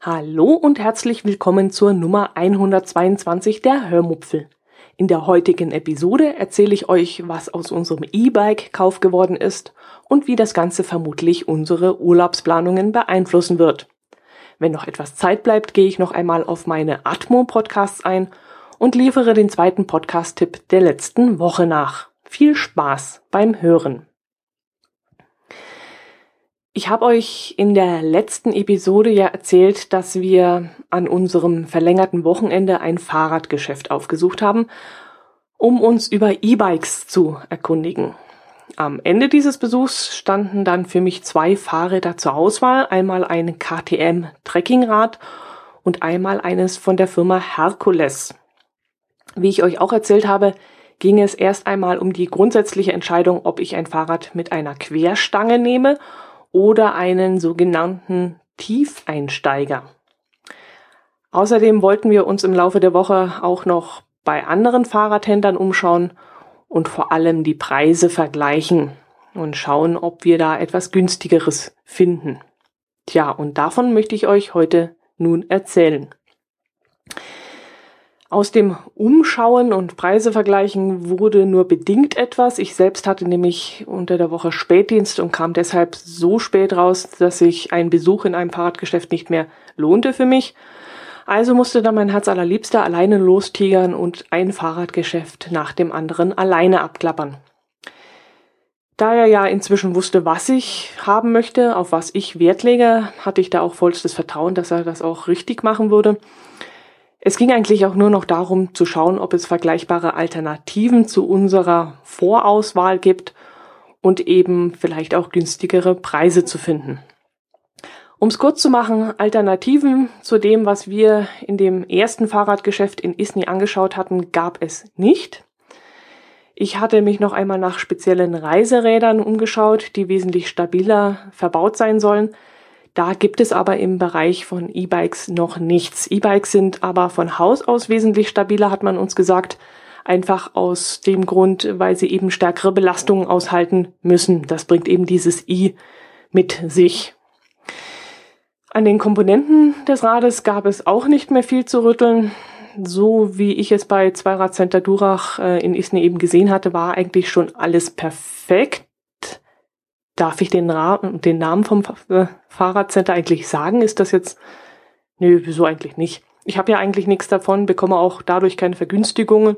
Hallo und herzlich willkommen zur Nummer 122 der Hörmupfel. In der heutigen Episode erzähle ich euch, was aus unserem E-Bike-Kauf geworden ist und wie das Ganze vermutlich unsere Urlaubsplanungen beeinflussen wird. Wenn noch etwas Zeit bleibt, gehe ich noch einmal auf meine Atmo-Podcasts ein und liefere den zweiten Podcast-Tipp der letzten Woche nach. Viel Spaß beim Hören. Ich habe euch in der letzten Episode ja erzählt, dass wir an unserem verlängerten Wochenende ein Fahrradgeschäft aufgesucht haben, um uns über E-Bikes zu erkundigen. Am Ende dieses Besuchs standen dann für mich zwei Fahrräder zur Auswahl, einmal ein KTM Trekkingrad und einmal eines von der Firma Hercules. Wie ich euch auch erzählt habe, ging es erst einmal um die grundsätzliche Entscheidung, ob ich ein Fahrrad mit einer Querstange nehme oder einen sogenannten Tiefeinsteiger. Außerdem wollten wir uns im Laufe der Woche auch noch bei anderen Fahrradhändlern umschauen und vor allem die Preise vergleichen und schauen, ob wir da etwas günstigeres finden. Tja, und davon möchte ich euch heute nun erzählen. Aus dem Umschauen und Preise vergleichen wurde nur bedingt etwas. Ich selbst hatte nämlich unter der Woche Spätdienst und kam deshalb so spät raus, dass sich ein Besuch in einem Fahrradgeschäft nicht mehr lohnte für mich. Also musste dann mein Herz allerliebster alleine lostigern und ein Fahrradgeschäft nach dem anderen alleine abklappern. Da er ja inzwischen wusste, was ich haben möchte, auf was ich Wert lege, hatte ich da auch vollstes Vertrauen, dass er das auch richtig machen würde. Es ging eigentlich auch nur noch darum zu schauen, ob es vergleichbare Alternativen zu unserer Vorauswahl gibt und eben vielleicht auch günstigere Preise zu finden. Um es kurz zu machen, Alternativen zu dem, was wir in dem ersten Fahrradgeschäft in Isny angeschaut hatten, gab es nicht. Ich hatte mich noch einmal nach speziellen Reiserädern umgeschaut, die wesentlich stabiler verbaut sein sollen, da gibt es aber im Bereich von E-Bikes noch nichts. E-Bikes sind aber von Haus aus wesentlich stabiler, hat man uns gesagt. Einfach aus dem Grund, weil sie eben stärkere Belastungen aushalten müssen. Das bringt eben dieses i mit sich. An den Komponenten des Rades gab es auch nicht mehr viel zu rütteln. So wie ich es bei Zweiradcenter Durach äh, in Isne eben gesehen hatte, war eigentlich schon alles perfekt. Darf ich den, den Namen vom äh, Fahrradcenter eigentlich sagen? Ist das jetzt. Nö, wieso eigentlich nicht? Ich habe ja eigentlich nichts davon, bekomme auch dadurch keine Vergünstigungen.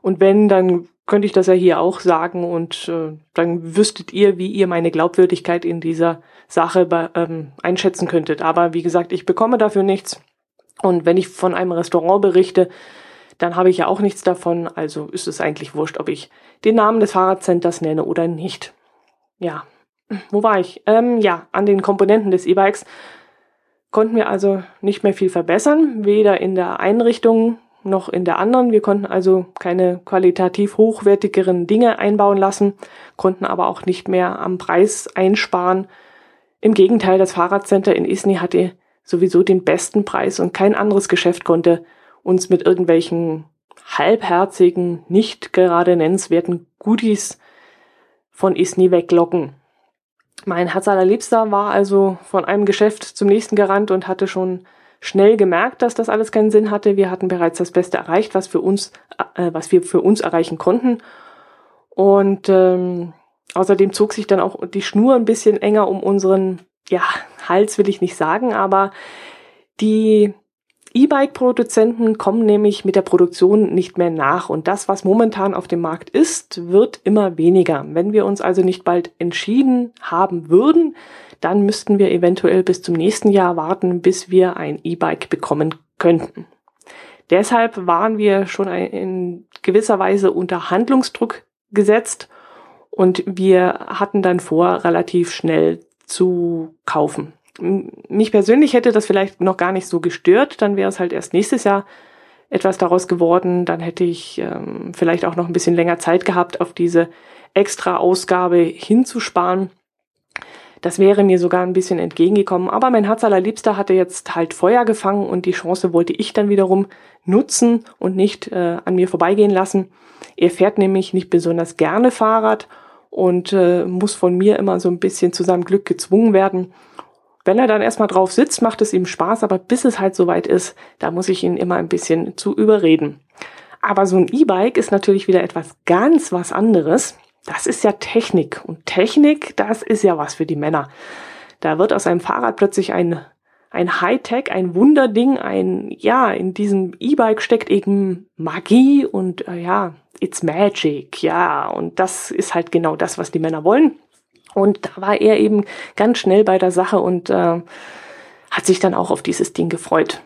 Und wenn, dann könnte ich das ja hier auch sagen und äh, dann wüsstet ihr, wie ihr meine Glaubwürdigkeit in dieser Sache ähm, einschätzen könntet. Aber wie gesagt, ich bekomme dafür nichts. Und wenn ich von einem Restaurant berichte, dann habe ich ja auch nichts davon. Also ist es eigentlich wurscht, ob ich den Namen des Fahrradcenters nenne oder nicht. Ja, wo war ich? Ähm, ja, an den Komponenten des E-Bikes konnten wir also nicht mehr viel verbessern, weder in der Einrichtung noch in der anderen. Wir konnten also keine qualitativ hochwertigeren Dinge einbauen lassen, konnten aber auch nicht mehr am Preis einsparen. Im Gegenteil, das Fahrradcenter in Isny hatte sowieso den besten Preis und kein anderes Geschäft konnte uns mit irgendwelchen halbherzigen, nicht gerade nennenswerten Goodies von Isny weglocken. Mein Herz allerliebster war also von einem Geschäft zum nächsten gerannt und hatte schon schnell gemerkt, dass das alles keinen Sinn hatte. Wir hatten bereits das Beste erreicht, was für uns, äh, was wir für uns erreichen konnten. Und ähm, außerdem zog sich dann auch die Schnur ein bisschen enger um unseren, ja, Hals will ich nicht sagen, aber die E-Bike-Produzenten kommen nämlich mit der Produktion nicht mehr nach und das, was momentan auf dem Markt ist, wird immer weniger. Wenn wir uns also nicht bald entschieden haben würden, dann müssten wir eventuell bis zum nächsten Jahr warten, bis wir ein E-Bike bekommen könnten. Deshalb waren wir schon in gewisser Weise unter Handlungsdruck gesetzt und wir hatten dann vor, relativ schnell zu kaufen mich persönlich hätte das vielleicht noch gar nicht so gestört, dann wäre es halt erst nächstes Jahr etwas daraus geworden, dann hätte ich ähm, vielleicht auch noch ein bisschen länger Zeit gehabt, auf diese extra Ausgabe hinzusparen. Das wäre mir sogar ein bisschen entgegengekommen, aber mein Herz allerliebster hatte jetzt halt Feuer gefangen und die Chance wollte ich dann wiederum nutzen und nicht äh, an mir vorbeigehen lassen. Er fährt nämlich nicht besonders gerne Fahrrad und äh, muss von mir immer so ein bisschen zu seinem Glück gezwungen werden. Wenn er dann erstmal drauf sitzt, macht es ihm Spaß, aber bis es halt soweit ist, da muss ich ihn immer ein bisschen zu überreden. Aber so ein E-Bike ist natürlich wieder etwas ganz was anderes. Das ist ja Technik. Und Technik, das ist ja was für die Männer. Da wird aus einem Fahrrad plötzlich ein, ein Hightech, ein Wunderding, ein, ja, in diesem E-Bike steckt eben Magie und, äh, ja, it's magic, ja. Und das ist halt genau das, was die Männer wollen. Und da war er eben ganz schnell bei der Sache und äh, hat sich dann auch auf dieses Ding gefreut.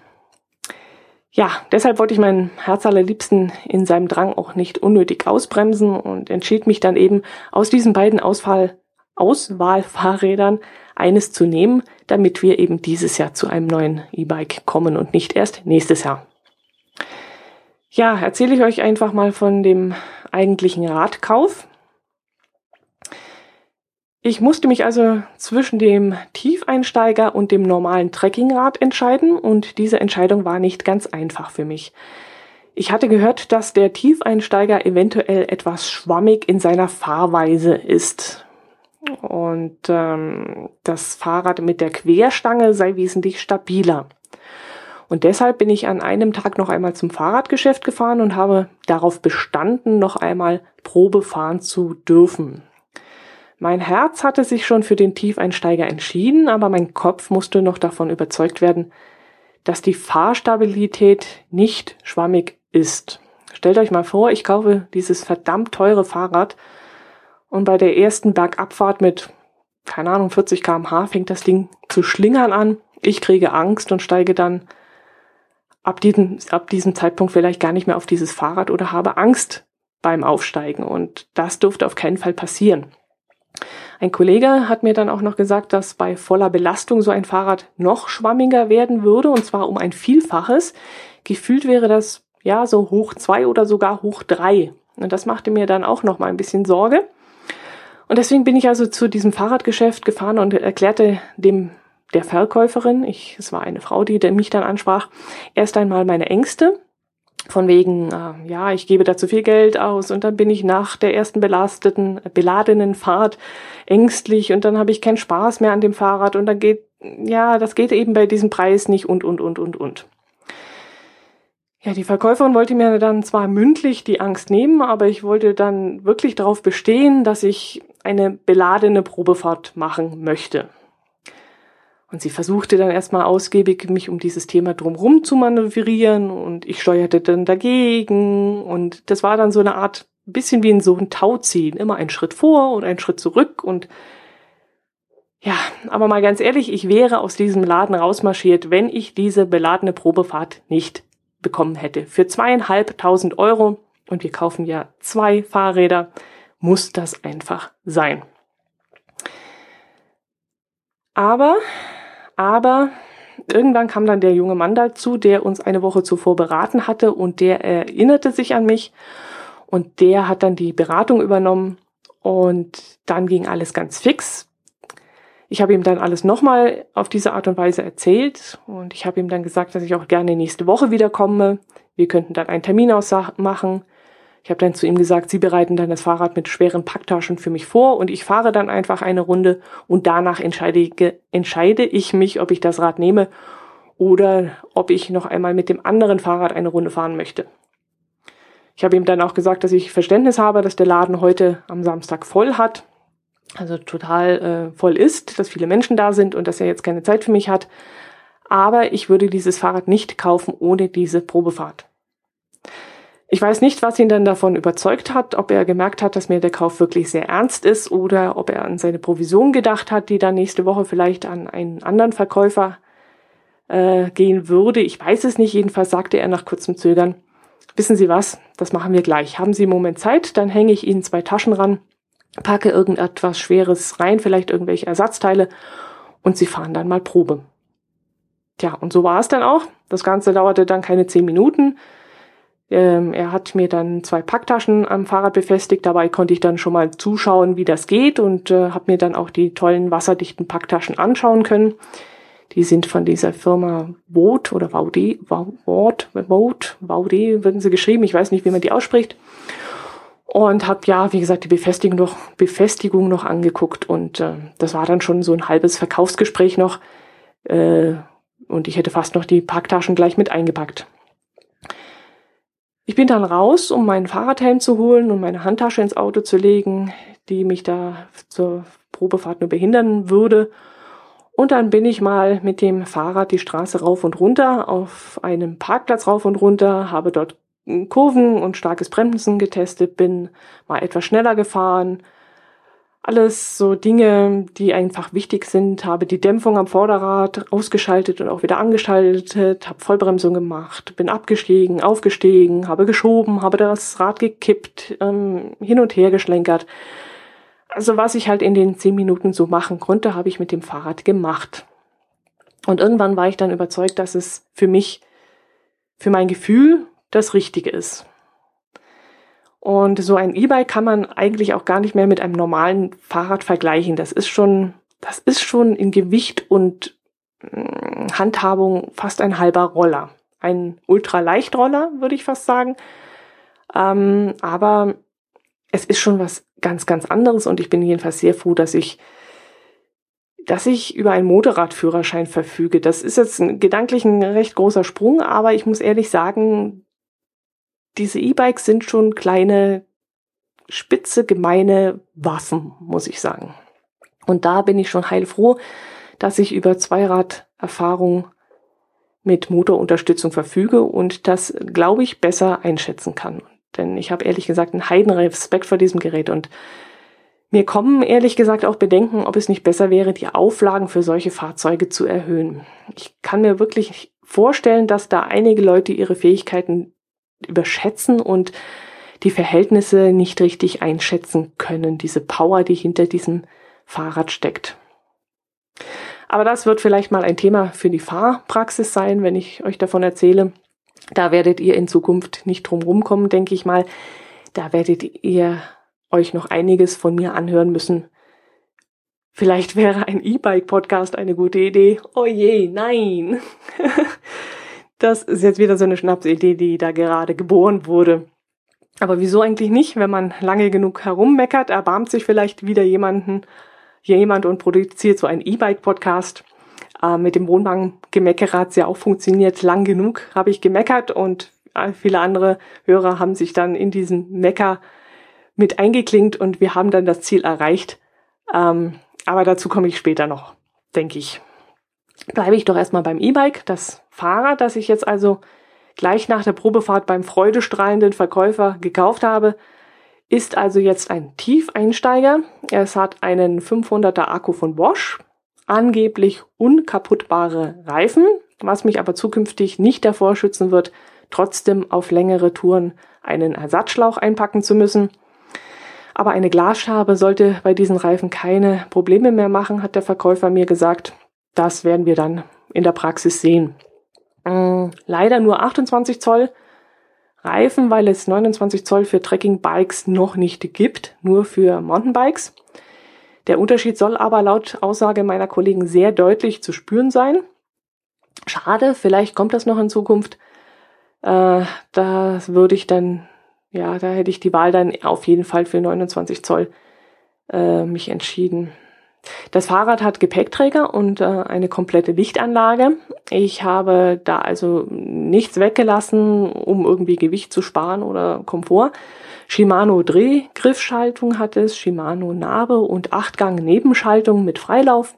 Ja, deshalb wollte ich meinen Herz allerliebsten in seinem Drang auch nicht unnötig ausbremsen und entschied mich dann eben aus diesen beiden Ausfall Auswahlfahrrädern eines zu nehmen, damit wir eben dieses Jahr zu einem neuen E-Bike kommen und nicht erst nächstes Jahr. Ja, erzähle ich euch einfach mal von dem eigentlichen Radkauf. Ich musste mich also zwischen dem Tiefeinsteiger und dem normalen Trekkingrad entscheiden und diese Entscheidung war nicht ganz einfach für mich. Ich hatte gehört, dass der Tiefeinsteiger eventuell etwas schwammig in seiner Fahrweise ist. Und ähm, das Fahrrad mit der Querstange sei wesentlich stabiler. Und deshalb bin ich an einem Tag noch einmal zum Fahrradgeschäft gefahren und habe darauf bestanden, noch einmal Probe fahren zu dürfen. Mein Herz hatte sich schon für den Tiefeinsteiger entschieden, aber mein Kopf musste noch davon überzeugt werden, dass die Fahrstabilität nicht schwammig ist. Stellt euch mal vor, ich kaufe dieses verdammt teure Fahrrad und bei der ersten Bergabfahrt mit, keine Ahnung, 40 kmh fängt das Ding zu schlingern an. Ich kriege Angst und steige dann ab diesem, ab diesem Zeitpunkt vielleicht gar nicht mehr auf dieses Fahrrad oder habe Angst beim Aufsteigen. Und das durfte auf keinen Fall passieren. Ein Kollege hat mir dann auch noch gesagt, dass bei voller Belastung so ein Fahrrad noch schwammiger werden würde, und zwar um ein Vielfaches. Gefühlt wäre das ja so hoch zwei oder sogar hoch drei. Und das machte mir dann auch noch mal ein bisschen Sorge. Und deswegen bin ich also zu diesem Fahrradgeschäft gefahren und erklärte dem der Verkäuferin, ich, es war eine Frau, die mich dann ansprach, erst einmal meine Ängste, von wegen, äh, ja, ich gebe da zu viel Geld aus und dann bin ich nach der ersten belasteten, beladenen Fahrt ängstlich und dann habe ich keinen Spaß mehr an dem Fahrrad und dann geht, ja, das geht eben bei diesem Preis nicht und, und, und, und, und. Ja, die Verkäuferin wollte mir dann zwar mündlich die Angst nehmen, aber ich wollte dann wirklich darauf bestehen, dass ich eine beladene Probefahrt machen möchte. Und sie versuchte dann erstmal ausgiebig, mich um dieses Thema drumherum zu manövrieren. Und ich steuerte dann dagegen. Und das war dann so eine Art, bisschen wie in so ein Tauziehen, immer ein Schritt vor und ein Schritt zurück. Und ja, aber mal ganz ehrlich, ich wäre aus diesem Laden rausmarschiert, wenn ich diese beladene Probefahrt nicht bekommen hätte. Für zweieinhalbtausend Euro. Und wir kaufen ja zwei Fahrräder, muss das einfach sein. Aber aber irgendwann kam dann der junge Mann dazu, der uns eine Woche zuvor beraten hatte und der erinnerte sich an mich und der hat dann die Beratung übernommen und dann ging alles ganz fix. Ich habe ihm dann alles nochmal auf diese Art und Weise erzählt und ich habe ihm dann gesagt, dass ich auch gerne nächste Woche wiederkomme. Wir könnten dann einen Termin ausmachen. Ich habe dann zu ihm gesagt, Sie bereiten dann das Fahrrad mit schweren Packtaschen für mich vor und ich fahre dann einfach eine Runde und danach entscheide, entscheide ich mich, ob ich das Rad nehme oder ob ich noch einmal mit dem anderen Fahrrad eine Runde fahren möchte. Ich habe ihm dann auch gesagt, dass ich Verständnis habe, dass der Laden heute am Samstag voll hat, also total äh, voll ist, dass viele Menschen da sind und dass er jetzt keine Zeit für mich hat. Aber ich würde dieses Fahrrad nicht kaufen ohne diese Probefahrt. Ich weiß nicht, was ihn dann davon überzeugt hat, ob er gemerkt hat, dass mir der Kauf wirklich sehr ernst ist oder ob er an seine Provision gedacht hat, die dann nächste Woche vielleicht an einen anderen Verkäufer äh, gehen würde. Ich weiß es nicht. Jedenfalls sagte er nach kurzem Zögern, wissen Sie was, das machen wir gleich. Haben Sie einen Moment Zeit, dann hänge ich Ihnen zwei Taschen ran, packe irgendetwas Schweres rein, vielleicht irgendwelche Ersatzteile und Sie fahren dann mal Probe. Tja, und so war es dann auch. Das Ganze dauerte dann keine zehn Minuten. Ähm, er hat mir dann zwei Packtaschen am Fahrrad befestigt. Dabei konnte ich dann schon mal zuschauen, wie das geht und äh, habe mir dann auch die tollen wasserdichten Packtaschen anschauen können. Die sind von dieser Firma Vought oder VD, Vought, Vought, VD würden sie geschrieben. Ich weiß nicht, wie man die ausspricht. Und habe ja, wie gesagt, die Befestigung noch, Befestigung noch angeguckt und äh, das war dann schon so ein halbes Verkaufsgespräch noch. Äh, und ich hätte fast noch die Packtaschen gleich mit eingepackt. Ich bin dann raus, um meinen Fahrradhelm zu holen und meine Handtasche ins Auto zu legen, die mich da zur Probefahrt nur behindern würde. Und dann bin ich mal mit dem Fahrrad die Straße rauf und runter auf einem Parkplatz rauf und runter, habe dort Kurven und starkes Bremsen getestet, bin mal etwas schneller gefahren, alles so Dinge, die einfach wichtig sind. Habe die Dämpfung am Vorderrad ausgeschaltet und auch wieder angeschaltet, habe Vollbremsung gemacht, bin abgestiegen, aufgestiegen, habe geschoben, habe das Rad gekippt, ähm, hin und her geschlenkert. Also was ich halt in den zehn Minuten so machen konnte, habe ich mit dem Fahrrad gemacht. Und irgendwann war ich dann überzeugt, dass es für mich, für mein Gefühl das Richtige ist. Und so ein E-Bike kann man eigentlich auch gar nicht mehr mit einem normalen Fahrrad vergleichen. Das ist schon, das ist schon in Gewicht und äh, Handhabung fast ein halber Roller. Ein Ultraleichtroller, würde ich fast sagen. Ähm, aber es ist schon was ganz, ganz anderes und ich bin jedenfalls sehr froh, dass ich dass ich über einen Motorradführerschein verfüge. Das ist jetzt ein, gedanklich ein recht großer Sprung, aber ich muss ehrlich sagen, diese E-Bikes sind schon kleine, spitze, gemeine Waffen, muss ich sagen. Und da bin ich schon heilfroh, dass ich über Zweirad-Erfahrung mit Motorunterstützung verfüge und das, glaube ich, besser einschätzen kann. Denn ich habe ehrlich gesagt einen Heidenrespekt vor diesem Gerät und mir kommen ehrlich gesagt auch Bedenken, ob es nicht besser wäre, die Auflagen für solche Fahrzeuge zu erhöhen. Ich kann mir wirklich vorstellen, dass da einige Leute ihre Fähigkeiten überschätzen und die Verhältnisse nicht richtig einschätzen können, diese Power, die hinter diesem Fahrrad steckt. Aber das wird vielleicht mal ein Thema für die Fahrpraxis sein, wenn ich euch davon erzähle. Da werdet ihr in Zukunft nicht drum rumkommen, denke ich mal. Da werdet ihr euch noch einiges von mir anhören müssen. Vielleicht wäre ein E-Bike-Podcast eine gute Idee. Oh je, nein. Das ist jetzt wieder so eine Schnapsidee, die da gerade geboren wurde. Aber wieso eigentlich nicht? Wenn man lange genug herummeckert, erbarmt sich vielleicht wieder jemanden, jemand und produziert so einen E-Bike-Podcast. Äh, mit dem Wohnwagen-Gemeckere hat es ja auch funktioniert. Lang genug habe ich gemeckert und äh, viele andere Hörer haben sich dann in diesen Mecker mit eingeklinkt und wir haben dann das Ziel erreicht. Ähm, aber dazu komme ich später noch, denke ich bleibe ich doch erstmal beim E-Bike. Das Fahrrad, das ich jetzt also gleich nach der Probefahrt beim freudestrahlenden Verkäufer gekauft habe, ist also jetzt ein Tiefeinsteiger. Es hat einen 500er Akku von Bosch, angeblich unkaputtbare Reifen, was mich aber zukünftig nicht davor schützen wird, trotzdem auf längere Touren einen Ersatzschlauch einpacken zu müssen. Aber eine Glasschabe sollte bei diesen Reifen keine Probleme mehr machen, hat der Verkäufer mir gesagt. Das werden wir dann in der Praxis sehen. Ähm, leider nur 28 Zoll Reifen, weil es 29 Zoll für Trekking-Bikes noch nicht gibt, nur für Mountainbikes. Der Unterschied soll aber laut Aussage meiner Kollegen sehr deutlich zu spüren sein. Schade, vielleicht kommt das noch in Zukunft. Äh, da würde ich dann, ja, da hätte ich die Wahl dann auf jeden Fall für 29 Zoll äh, mich entschieden. Das Fahrrad hat Gepäckträger und äh, eine komplette Lichtanlage. Ich habe da also nichts weggelassen, um irgendwie Gewicht zu sparen oder Komfort. Shimano Drehgriffschaltung hat es, Shimano Narbe und Achtgang Nebenschaltung mit Freilauf.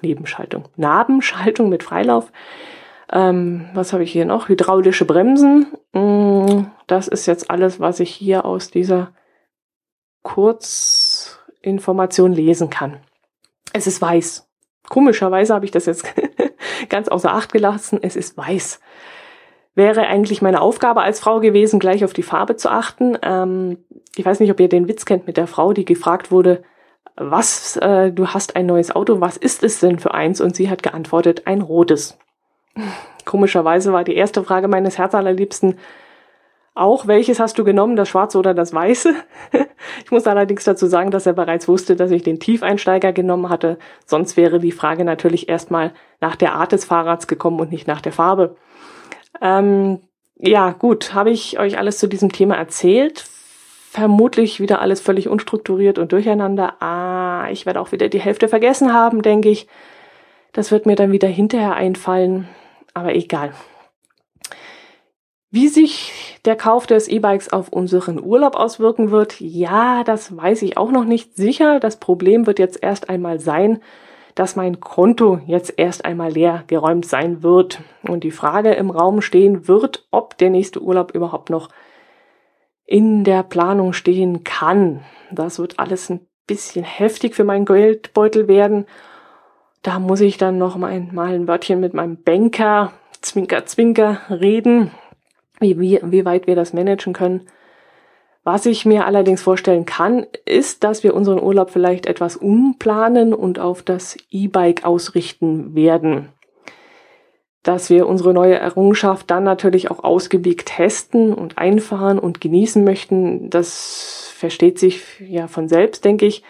Nebenschaltung, Nabenschaltung mit Freilauf. Ähm, was habe ich hier noch? Hydraulische Bremsen. Mm, das ist jetzt alles, was ich hier aus dieser Kurzinformation lesen kann. Es ist weiß. Komischerweise habe ich das jetzt ganz außer Acht gelassen. Es ist weiß. Wäre eigentlich meine Aufgabe als Frau gewesen, gleich auf die Farbe zu achten. Ähm, ich weiß nicht, ob ihr den Witz kennt mit der Frau, die gefragt wurde, was, äh, du hast ein neues Auto, was ist es denn für eins? Und sie hat geantwortet, ein rotes. Komischerweise war die erste Frage meines Herzallerliebsten auch welches hast du genommen, das schwarze oder das weiße? ich muss allerdings dazu sagen, dass er bereits wusste, dass ich den Tiefeinsteiger genommen hatte. Sonst wäre die Frage natürlich erstmal nach der Art des Fahrrads gekommen und nicht nach der Farbe. Ähm, ja, gut, habe ich euch alles zu diesem Thema erzählt. Vermutlich wieder alles völlig unstrukturiert und durcheinander. Ah, ich werde auch wieder die Hälfte vergessen haben, denke ich. Das wird mir dann wieder hinterher einfallen. Aber egal. Wie sich der Kauf des E-Bikes auf unseren Urlaub auswirken wird, ja, das weiß ich auch noch nicht sicher. Das Problem wird jetzt erst einmal sein, dass mein Konto jetzt erst einmal leer geräumt sein wird und die Frage im Raum stehen wird, ob der nächste Urlaub überhaupt noch in der Planung stehen kann. Das wird alles ein bisschen heftig für meinen Geldbeutel werden. Da muss ich dann noch mal ein Wörtchen mit meinem Banker, Zwinker, Zwinker, reden wie, wie, wie weit wir das managen können. Was ich mir allerdings vorstellen kann, ist, dass wir unseren Urlaub vielleicht etwas umplanen und auf das E-Bike ausrichten werden. Dass wir unsere neue Errungenschaft dann natürlich auch ausgiebig testen und einfahren und genießen möchten, das versteht sich ja von selbst, denke ich.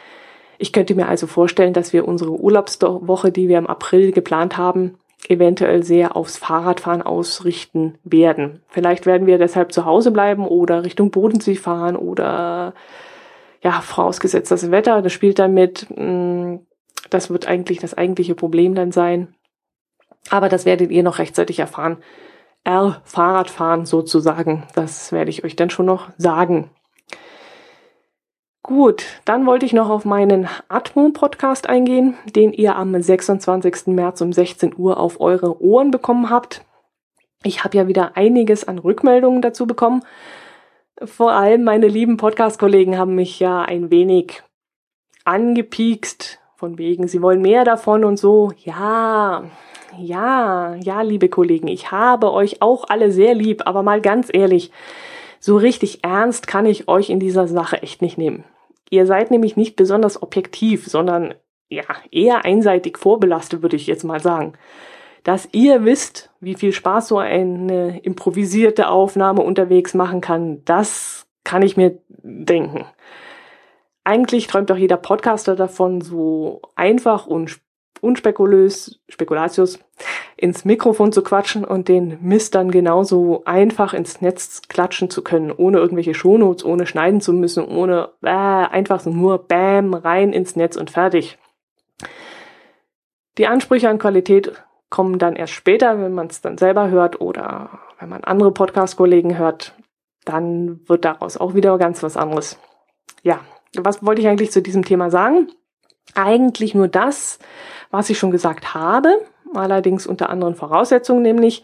Ich könnte mir also vorstellen, dass wir unsere Urlaubswoche, die wir im April geplant haben, eventuell sehr aufs Fahrradfahren ausrichten werden. Vielleicht werden wir deshalb zu Hause bleiben oder Richtung Bodensee fahren oder ja, vorausgesetzt das Wetter, das spielt damit. Mm, das wird eigentlich das eigentliche Problem dann sein. Aber das werdet ihr noch rechtzeitig erfahren. R-Fahrradfahren sozusagen. Das werde ich euch dann schon noch sagen. Gut, dann wollte ich noch auf meinen Atmo-Podcast eingehen, den ihr am 26. März um 16 Uhr auf eure Ohren bekommen habt. Ich habe ja wieder einiges an Rückmeldungen dazu bekommen. Vor allem meine lieben Podcast-Kollegen haben mich ja ein wenig angepiekst, von wegen, sie wollen mehr davon und so. Ja, ja, ja, liebe Kollegen, ich habe euch auch alle sehr lieb, aber mal ganz ehrlich, so richtig ernst kann ich euch in dieser Sache echt nicht nehmen. Ihr seid nämlich nicht besonders objektiv, sondern ja, eher einseitig vorbelastet, würde ich jetzt mal sagen. Dass ihr wisst, wie viel Spaß so eine improvisierte Aufnahme unterwegs machen kann, das kann ich mir denken. Eigentlich träumt doch jeder Podcaster davon, so einfach und unspekulös, Spekulatius, ins Mikrofon zu quatschen und den Mist dann genauso einfach ins Netz klatschen zu können, ohne irgendwelche Shownotes, ohne schneiden zu müssen, ohne äh, einfach so nur Bam rein ins Netz und fertig. Die Ansprüche an Qualität kommen dann erst später, wenn man es dann selber hört oder wenn man andere Podcast-Kollegen hört, dann wird daraus auch wieder ganz was anderes. Ja, was wollte ich eigentlich zu diesem Thema sagen? Eigentlich nur das, was ich schon gesagt habe, allerdings unter anderen Voraussetzungen, nämlich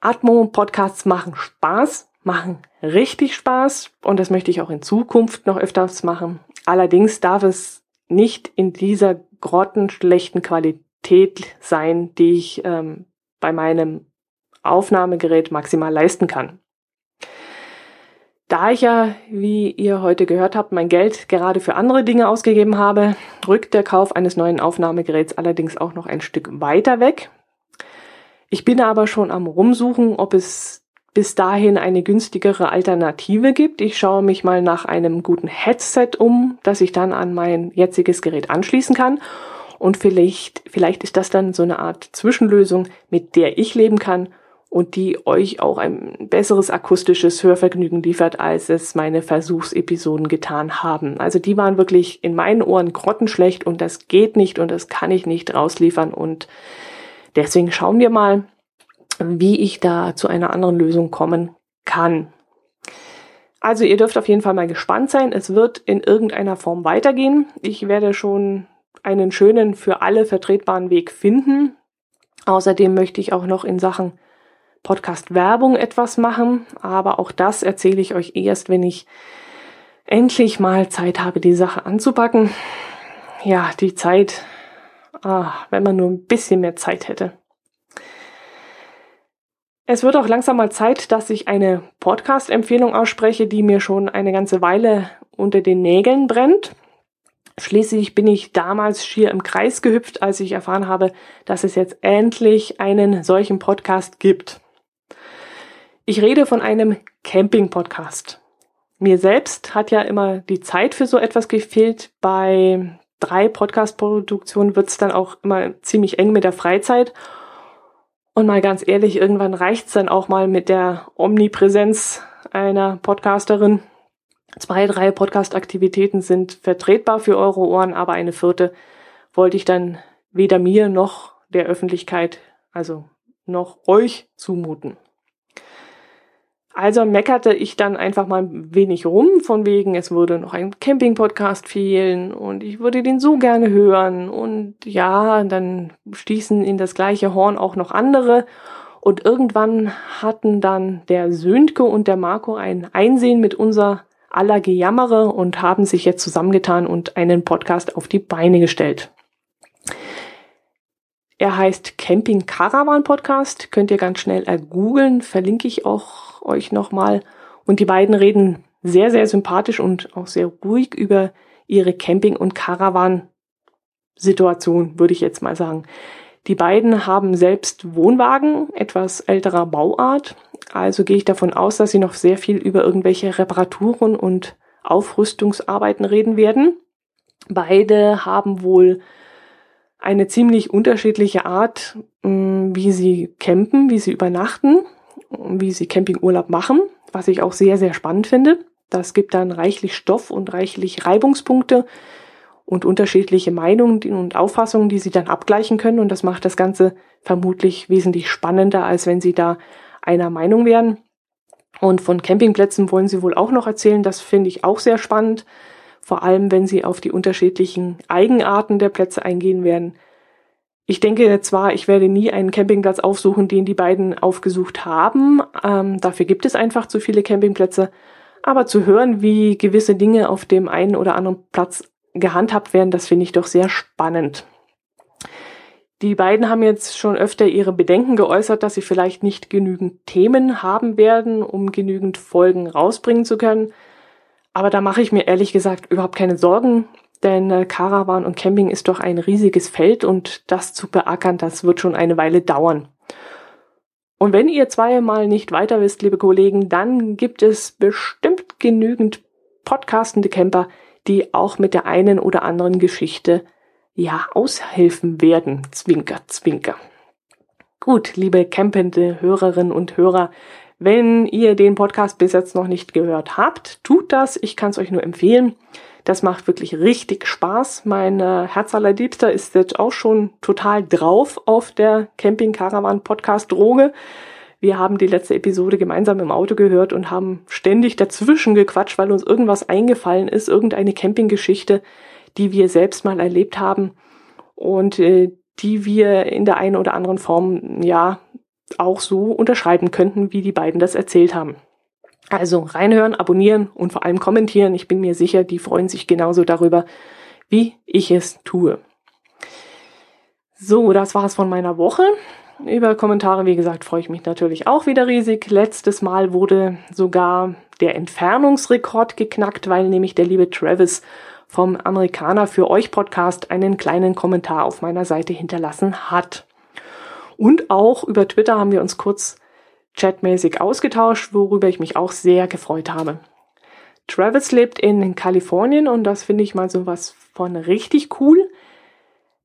Atmo-Podcasts machen Spaß, machen richtig Spaß und das möchte ich auch in Zukunft noch öfters machen. Allerdings darf es nicht in dieser grottenschlechten Qualität sein, die ich ähm, bei meinem Aufnahmegerät maximal leisten kann. Da ich ja, wie ihr heute gehört habt, mein Geld gerade für andere Dinge ausgegeben habe, rückt der Kauf eines neuen Aufnahmegeräts allerdings auch noch ein Stück weiter weg. Ich bin aber schon am Rumsuchen, ob es bis dahin eine günstigere Alternative gibt. Ich schaue mich mal nach einem guten Headset um, das ich dann an mein jetziges Gerät anschließen kann. Und vielleicht, vielleicht ist das dann so eine Art Zwischenlösung, mit der ich leben kann und die euch auch ein besseres akustisches Hörvergnügen liefert, als es meine Versuchsepisoden getan haben. Also die waren wirklich in meinen Ohren grottenschlecht und das geht nicht und das kann ich nicht rausliefern und deswegen schauen wir mal, wie ich da zu einer anderen Lösung kommen kann. Also ihr dürft auf jeden Fall mal gespannt sein. Es wird in irgendeiner Form weitergehen. Ich werde schon einen schönen für alle vertretbaren Weg finden. Außerdem möchte ich auch noch in Sachen Podcast-Werbung etwas machen, aber auch das erzähle ich euch erst, wenn ich endlich mal Zeit habe, die Sache anzupacken. Ja, die Zeit, ah, wenn man nur ein bisschen mehr Zeit hätte. Es wird auch langsam mal Zeit, dass ich eine Podcast-Empfehlung ausspreche, die mir schon eine ganze Weile unter den Nägeln brennt. Schließlich bin ich damals schier im Kreis gehüpft, als ich erfahren habe, dass es jetzt endlich einen solchen Podcast gibt. Ich rede von einem Camping-Podcast. Mir selbst hat ja immer die Zeit für so etwas gefehlt. Bei drei Podcast-Produktionen wird es dann auch immer ziemlich eng mit der Freizeit. Und mal ganz ehrlich, irgendwann reicht's dann auch mal mit der Omnipräsenz einer Podcasterin. Zwei, drei Podcast-Aktivitäten sind vertretbar für eure Ohren, aber eine vierte wollte ich dann weder mir noch der Öffentlichkeit, also noch euch zumuten. Also meckerte ich dann einfach mal ein wenig rum, von wegen, es würde noch ein Camping-Podcast fehlen und ich würde den so gerne hören. Und ja, dann stießen in das gleiche Horn auch noch andere. Und irgendwann hatten dann der Söhnke und der Marco ein Einsehen mit unser aller Gejammere und haben sich jetzt zusammengetan und einen Podcast auf die Beine gestellt. Er heißt Camping Caravan Podcast, könnt ihr ganz schnell ergoogeln, verlinke ich auch euch nochmal. Und die beiden reden sehr, sehr sympathisch und auch sehr ruhig über ihre Camping- und Caravan-Situation, würde ich jetzt mal sagen. Die beiden haben selbst Wohnwagen etwas älterer Bauart. Also gehe ich davon aus, dass sie noch sehr viel über irgendwelche Reparaturen und Aufrüstungsarbeiten reden werden. Beide haben wohl eine ziemlich unterschiedliche Art, mm, wie sie campen, wie sie übernachten wie sie Campingurlaub machen, was ich auch sehr, sehr spannend finde. Das gibt dann reichlich Stoff und reichlich Reibungspunkte und unterschiedliche Meinungen und Auffassungen, die sie dann abgleichen können. Und das macht das Ganze vermutlich wesentlich spannender, als wenn sie da einer Meinung wären. Und von Campingplätzen wollen sie wohl auch noch erzählen. Das finde ich auch sehr spannend. Vor allem, wenn sie auf die unterschiedlichen Eigenarten der Plätze eingehen werden. Ich denke zwar, ich werde nie einen Campingplatz aufsuchen, den die beiden aufgesucht haben. Ähm, dafür gibt es einfach zu viele Campingplätze. Aber zu hören, wie gewisse Dinge auf dem einen oder anderen Platz gehandhabt werden, das finde ich doch sehr spannend. Die beiden haben jetzt schon öfter ihre Bedenken geäußert, dass sie vielleicht nicht genügend Themen haben werden, um genügend Folgen rausbringen zu können. Aber da mache ich mir ehrlich gesagt überhaupt keine Sorgen. Denn äh, Caravan und Camping ist doch ein riesiges Feld und das zu beackern, das wird schon eine Weile dauern. Und wenn ihr zweimal nicht weiter wisst, liebe Kollegen, dann gibt es bestimmt genügend podcastende Camper, die auch mit der einen oder anderen Geschichte ja aushelfen werden. Zwinker, zwinker. Gut, liebe campende Hörerinnen und Hörer, wenn ihr den Podcast bis jetzt noch nicht gehört habt, tut das. Ich kann es euch nur empfehlen. Das macht wirklich richtig Spaß. Mein äh, Herz allerliebster ist jetzt auch schon total drauf auf der Camping Caravan Podcast Droge. Wir haben die letzte Episode gemeinsam im Auto gehört und haben ständig dazwischen gequatscht, weil uns irgendwas eingefallen ist, irgendeine Campinggeschichte, die wir selbst mal erlebt haben und äh, die wir in der einen oder anderen Form ja auch so unterschreiben könnten, wie die beiden das erzählt haben. Also reinhören, abonnieren und vor allem kommentieren. Ich bin mir sicher, die freuen sich genauso darüber, wie ich es tue. So, das war's von meiner Woche. Über Kommentare, wie gesagt, freue ich mich natürlich auch wieder riesig. Letztes Mal wurde sogar der Entfernungsrekord geknackt, weil nämlich der liebe Travis vom Amerikaner für euch Podcast einen kleinen Kommentar auf meiner Seite hinterlassen hat. Und auch über Twitter haben wir uns kurz chatmäßig ausgetauscht, worüber ich mich auch sehr gefreut habe. Travis lebt in Kalifornien und das finde ich mal so was von richtig cool.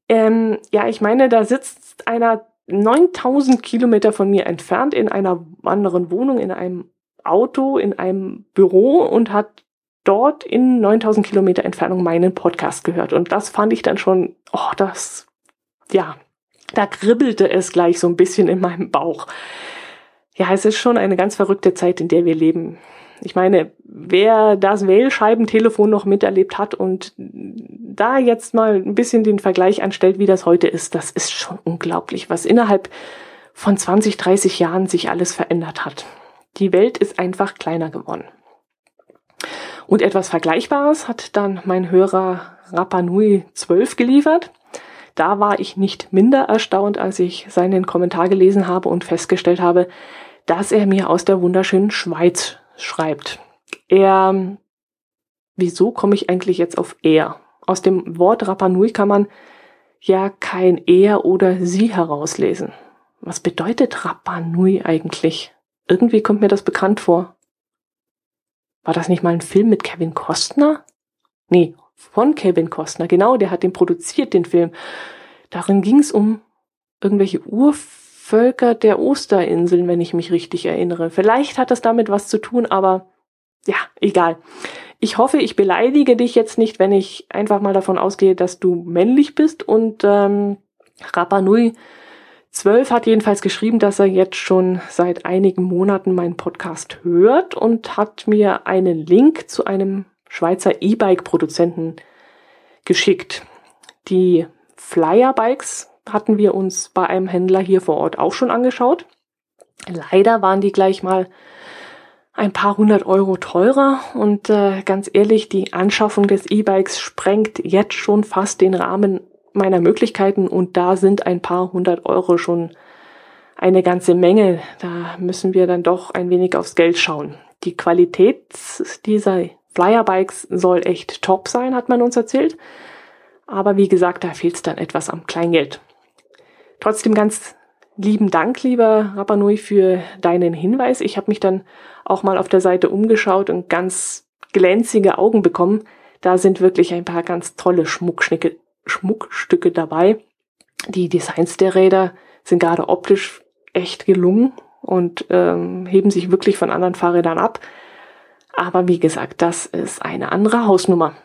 Ähm, ja, ich meine, da sitzt einer 9000 Kilometer von mir entfernt in einer anderen Wohnung, in einem Auto, in einem Büro und hat dort in 9000 Kilometer Entfernung meinen Podcast gehört. Und das fand ich dann schon, oh, das, ja, da kribbelte es gleich so ein bisschen in meinem Bauch ja, es ist schon eine ganz verrückte Zeit, in der wir leben. Ich meine, wer das Wählscheibentelefon noch miterlebt hat und da jetzt mal ein bisschen den Vergleich anstellt, wie das heute ist, das ist schon unglaublich, was innerhalb von 20, 30 Jahren sich alles verändert hat. Die Welt ist einfach kleiner geworden. Und etwas Vergleichbares hat dann mein Hörer Rapanui 12 geliefert. Da war ich nicht minder erstaunt, als ich seinen Kommentar gelesen habe und festgestellt habe, dass er mir aus der wunderschönen Schweiz schreibt. Er, wieso komme ich eigentlich jetzt auf er? Aus dem Wort Rapa Nui kann man ja kein er oder sie herauslesen. Was bedeutet Rapa Nui eigentlich? Irgendwie kommt mir das bekannt vor. War das nicht mal ein Film mit Kevin Costner? Nee, von Kevin Costner, genau, der hat den produziert, den Film. Darin ging es um irgendwelche Urvölker der Osterinseln, wenn ich mich richtig erinnere. Vielleicht hat das damit was zu tun, aber ja, egal. Ich hoffe, ich beleidige dich jetzt nicht, wenn ich einfach mal davon ausgehe, dass du männlich bist. Und ähm, Rapa Nui 12 hat jedenfalls geschrieben, dass er jetzt schon seit einigen Monaten meinen Podcast hört und hat mir einen Link zu einem Schweizer E-Bike-Produzenten geschickt. Die Flyer-Bikes hatten wir uns bei einem Händler hier vor Ort auch schon angeschaut. Leider waren die gleich mal ein paar hundert Euro teurer und äh, ganz ehrlich, die Anschaffung des E-Bikes sprengt jetzt schon fast den Rahmen meiner Möglichkeiten und da sind ein paar hundert Euro schon eine ganze Menge. Da müssen wir dann doch ein wenig aufs Geld schauen. Die Qualität dieser Flyerbikes soll echt top sein, hat man uns erzählt. Aber wie gesagt, da fehlt es dann etwas am Kleingeld. Trotzdem ganz lieben Dank, lieber Rapanui, für deinen Hinweis. Ich habe mich dann auch mal auf der Seite umgeschaut und ganz glänzige Augen bekommen. Da sind wirklich ein paar ganz tolle Schmuckstücke, dabei. Die Designs der Räder sind gerade optisch echt gelungen und ähm, heben sich wirklich von anderen Fahrrädern ab. Aber wie gesagt, das ist eine andere Hausnummer.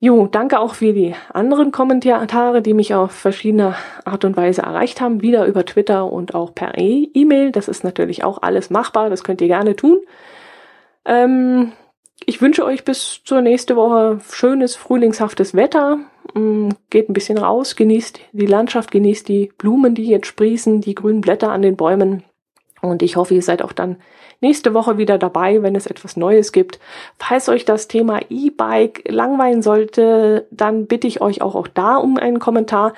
Jo, danke auch für die anderen Kommentare, die mich auf verschiedene Art und Weise erreicht haben. Wieder über Twitter und auch per E-Mail. Das ist natürlich auch alles machbar. Das könnt ihr gerne tun. Ähm, ich wünsche euch bis zur nächsten Woche schönes, frühlingshaftes Wetter. Mm, geht ein bisschen raus, genießt die Landschaft, genießt die Blumen, die jetzt sprießen, die grünen Blätter an den Bäumen. Und ich hoffe, ihr seid auch dann nächste Woche wieder dabei, wenn es etwas Neues gibt. Falls euch das Thema E-Bike langweilen sollte, dann bitte ich euch auch, auch da um einen Kommentar.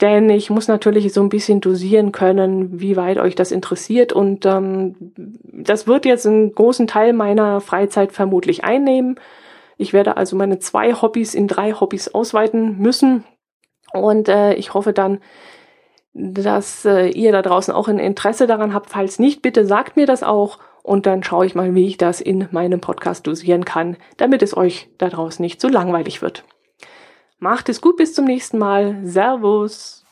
Denn ich muss natürlich so ein bisschen dosieren können, wie weit euch das interessiert. Und ähm, das wird jetzt einen großen Teil meiner Freizeit vermutlich einnehmen. Ich werde also meine zwei Hobbys in drei Hobbys ausweiten müssen. Und äh, ich hoffe dann, dass äh, ihr da draußen auch ein Interesse daran habt. Falls nicht, bitte sagt mir das auch und dann schaue ich mal, wie ich das in meinem Podcast dosieren kann, damit es euch da draußen nicht so langweilig wird. Macht es gut, bis zum nächsten Mal. Servus.